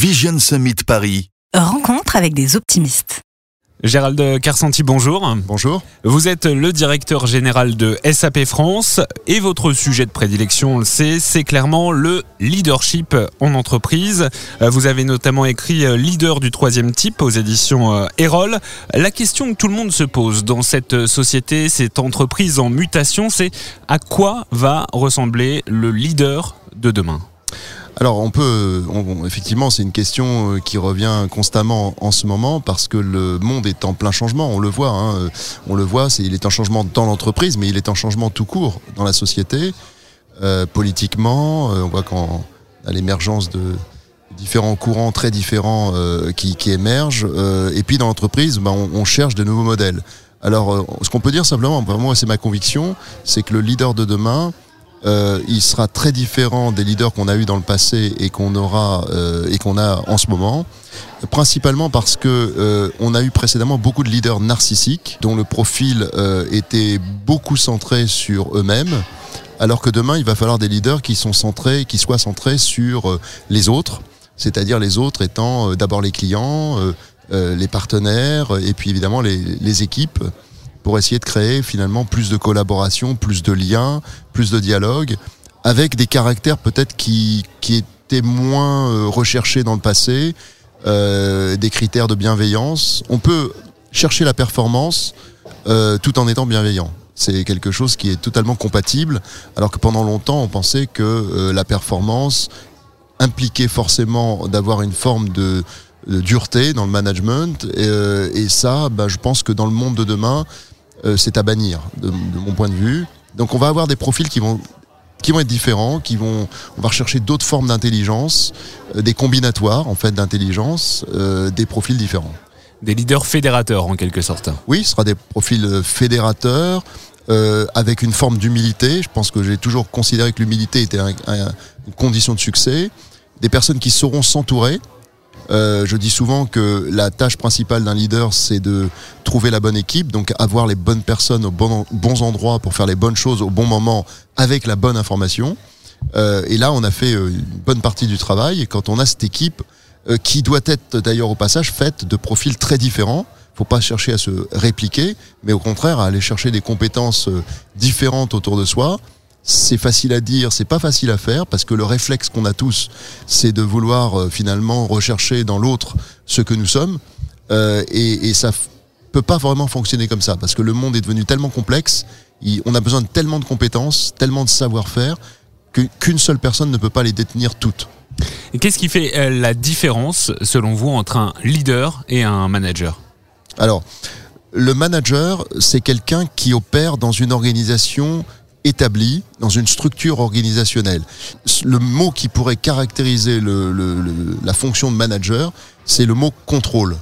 Vision Summit Paris. Rencontre avec des optimistes. Gérald Carsanti, bonjour. Bonjour. Vous êtes le directeur général de SAP France et votre sujet de prédilection, on le sait, c'est clairement le leadership en entreprise. Vous avez notamment écrit Leader du troisième type aux éditions Erol. La question que tout le monde se pose dans cette société, cette entreprise en mutation, c'est à quoi va ressembler le leader de demain? Alors on peut, effectivement, c'est une question euh, qui revient constamment en ce moment parce que le monde est en plein changement. On le voit, hein, euh, on le voit. Il est en changement dans l'entreprise, mais il est en changement tout court dans la société, euh, politiquement. on voit qu'en à l'émergence de différents courants très différents qui, émergent. et puis dans l'entreprise, ben, on, on, cherche de nouveaux modèles. Alors, ce qu'on peut dire simplement, moi c'est ma conviction, c'est que le leader de demain euh, il sera très différent des leaders qu'on a eu dans le passé et qu'on aura euh, et qu'on a en ce moment, principalement parce que euh, on a eu précédemment beaucoup de leaders narcissiques dont le profil était beaucoup centré sur eux-mêmes. Alors que demain, il va falloir des leaders qui sont centrés, qui soient centrés sur les autres, c'est-à-dire les autres étant d'abord les clients, les partenaires et puis évidemment les, les équipes pour essayer de créer finalement plus de collaboration, plus de liens, plus de dialogue, avec des caractères peut-être qui, qui étaient moins euh, recherchés dans le passé, euh, des critères de bienveillance. On peut chercher la performance euh, tout en étant bienveillant. C'est quelque chose qui est totalement compatible, alors que pendant longtemps on pensait que la performance impliquait forcément d'avoir une forme de, dureté dans le management. Et, euh, et ça, bah, je pense que dans le monde de demain, euh, c'est à bannir de, mon point de vue. Donc on va avoir des profils qui vont qui vont être différents, qui vont, on va rechercher d'autres formes d'intelligence, euh, des combinatoires en fait d'intelligence, euh, des profils différents. Des leaders fédérateurs en quelque sorte. Oui, ce sera des profils fédérateurs. avec une forme d'humilité. Je pense que j'ai toujours considéré que l'humilité était une condition de succès. Des personnes qui sauront s'entourer, euh, je dis souvent que la tâche principale d'un leader, c'est de trouver la bonne équipe, donc avoir les bonnes personnes aux bons, endroits pour faire les bonnes choses au bon moment avec la bonne information. Euh, et là, on a fait euh, une bonne partie du travail. Et quand on a cette équipe, qui doit être d'ailleurs au passage faite de profils très différents, faut pas chercher à se répliquer, mais au contraire à aller chercher des compétences différentes autour de soi c'est facile à dire, c'est pas facile à faire parce que le réflexe qu'on a tous, c'est de vouloir euh, finalement rechercher dans l'autre ce que nous sommes, euh, et, et, ça peut pas vraiment fonctionner comme ça parce que le monde est devenu tellement complexe, on a besoin de tellement de compétences, tellement de savoir-faire qu'une seule personne ne peut pas les détenir toutes. Qu'est-ce qui fait euh, la différence, selon vous, entre un leader et un manager? Alors, le manager, c'est quelqu'un qui opère dans une organisation établi dans une structure organisationnelle. Le mot qui pourrait caractériser la fonction de manager, c'est le mot contrôle.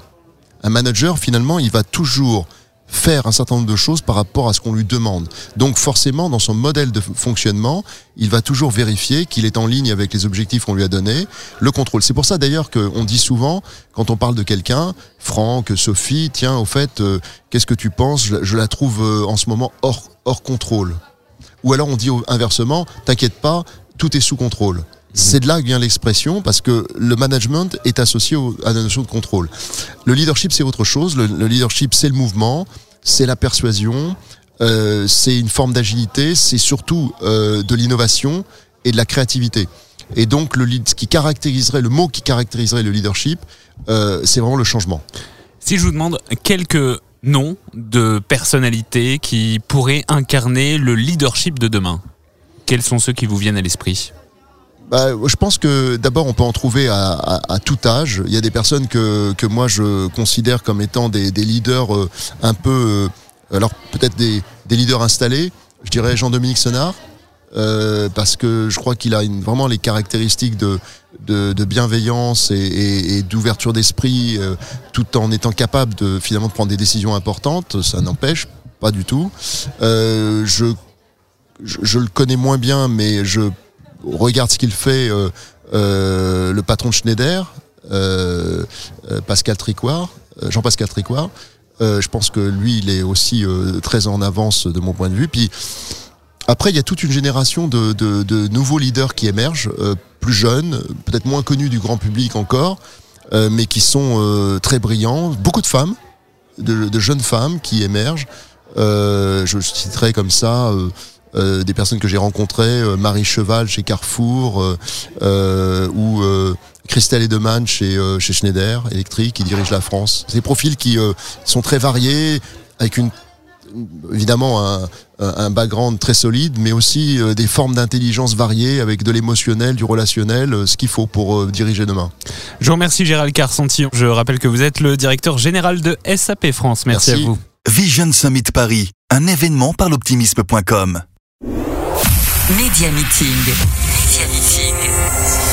Un manager, finalement, il va toujours faire un certain nombre de choses par rapport à ce qu'on lui demande. Donc forcément, dans son modèle de fonctionnement, il va toujours vérifier qu'il est en ligne avec les objectifs qu'on lui a donnés, le contrôle. C'est pour ça d'ailleurs qu'on dit souvent, quand on parle de quelqu'un, Franck, Sophie, tiens, au fait, euh, qu'est-ce que tu penses? Je, la trouve euh, en ce moment hors, hors contrôle. Ou alors on dit inversement, t'inquiète pas, tout est sous contrôle. C'est de là que vient l'expression parce que le management est associé à la notion de contrôle. Le leadership, c'est autre chose. Le, leadership, c'est le mouvement, c'est la persuasion, euh, c'est une forme d'agilité, c'est surtout euh, de l'innovation et de la créativité. Et donc, le, ce qui caractériserait, le mot qui caractériserait le leadership, euh, c'est vraiment le changement. Si je vous demande quelques nom de personnalités qui pourraient incarner le leadership de demain Quels sont ceux qui vous viennent à l'esprit bah, je pense que d'abord on peut en trouver à, tout âge. Il y a des personnes que, que moi je considère comme étant des, leaders euh, un peu, euh, alors peut-être des, des, leaders installés. Je dirais Jean-Dominique Senard, euh, parce que je crois qu'il a une, vraiment les caractéristiques de, de, de bienveillance et, et, et d'ouverture d'esprit, euh, tout en étant capable de finalement de prendre des décisions importantes. Ça n'empêche pas du tout. Euh, je, je, le connais moins bien, mais je regarde ce qu'il fait. Euh, le patron de Schneider, Pascal Tricoire, Jean-Pascal Tricoire. je pense que lui, il est aussi très en avance de mon point de vue. Puis Après, il y a toute une génération de, de, de nouveaux leaders qui émergent, euh, plus jeunes, peut-être moins connus du grand public encore, euh, mais qui sont euh, très brillants. Beaucoup de femmes, de, de jeunes femmes qui émergent. Euh, je citerai comme ça euh, euh, des personnes que j'ai rencontrées, euh, Marie Cheval chez Carrefour euh, ou Christelle Edeman chez, chez Schneider Electric qui dirige la France. Des profils qui sont très variés, avec une évidemment un, un background très solide, mais aussi euh, des formes d'intelligence variées avec de l'émotionnel, du relationnel, euh, ce qu'il faut pour euh, diriger demain. Je vous remercie Gérald Carcenti. Je rappelle que vous êtes le directeur général de SAP France. Merci, Merci. à vous. Vision Summit Paris, un événement par l'optimisme.com. Média Meeting. Média Meeting.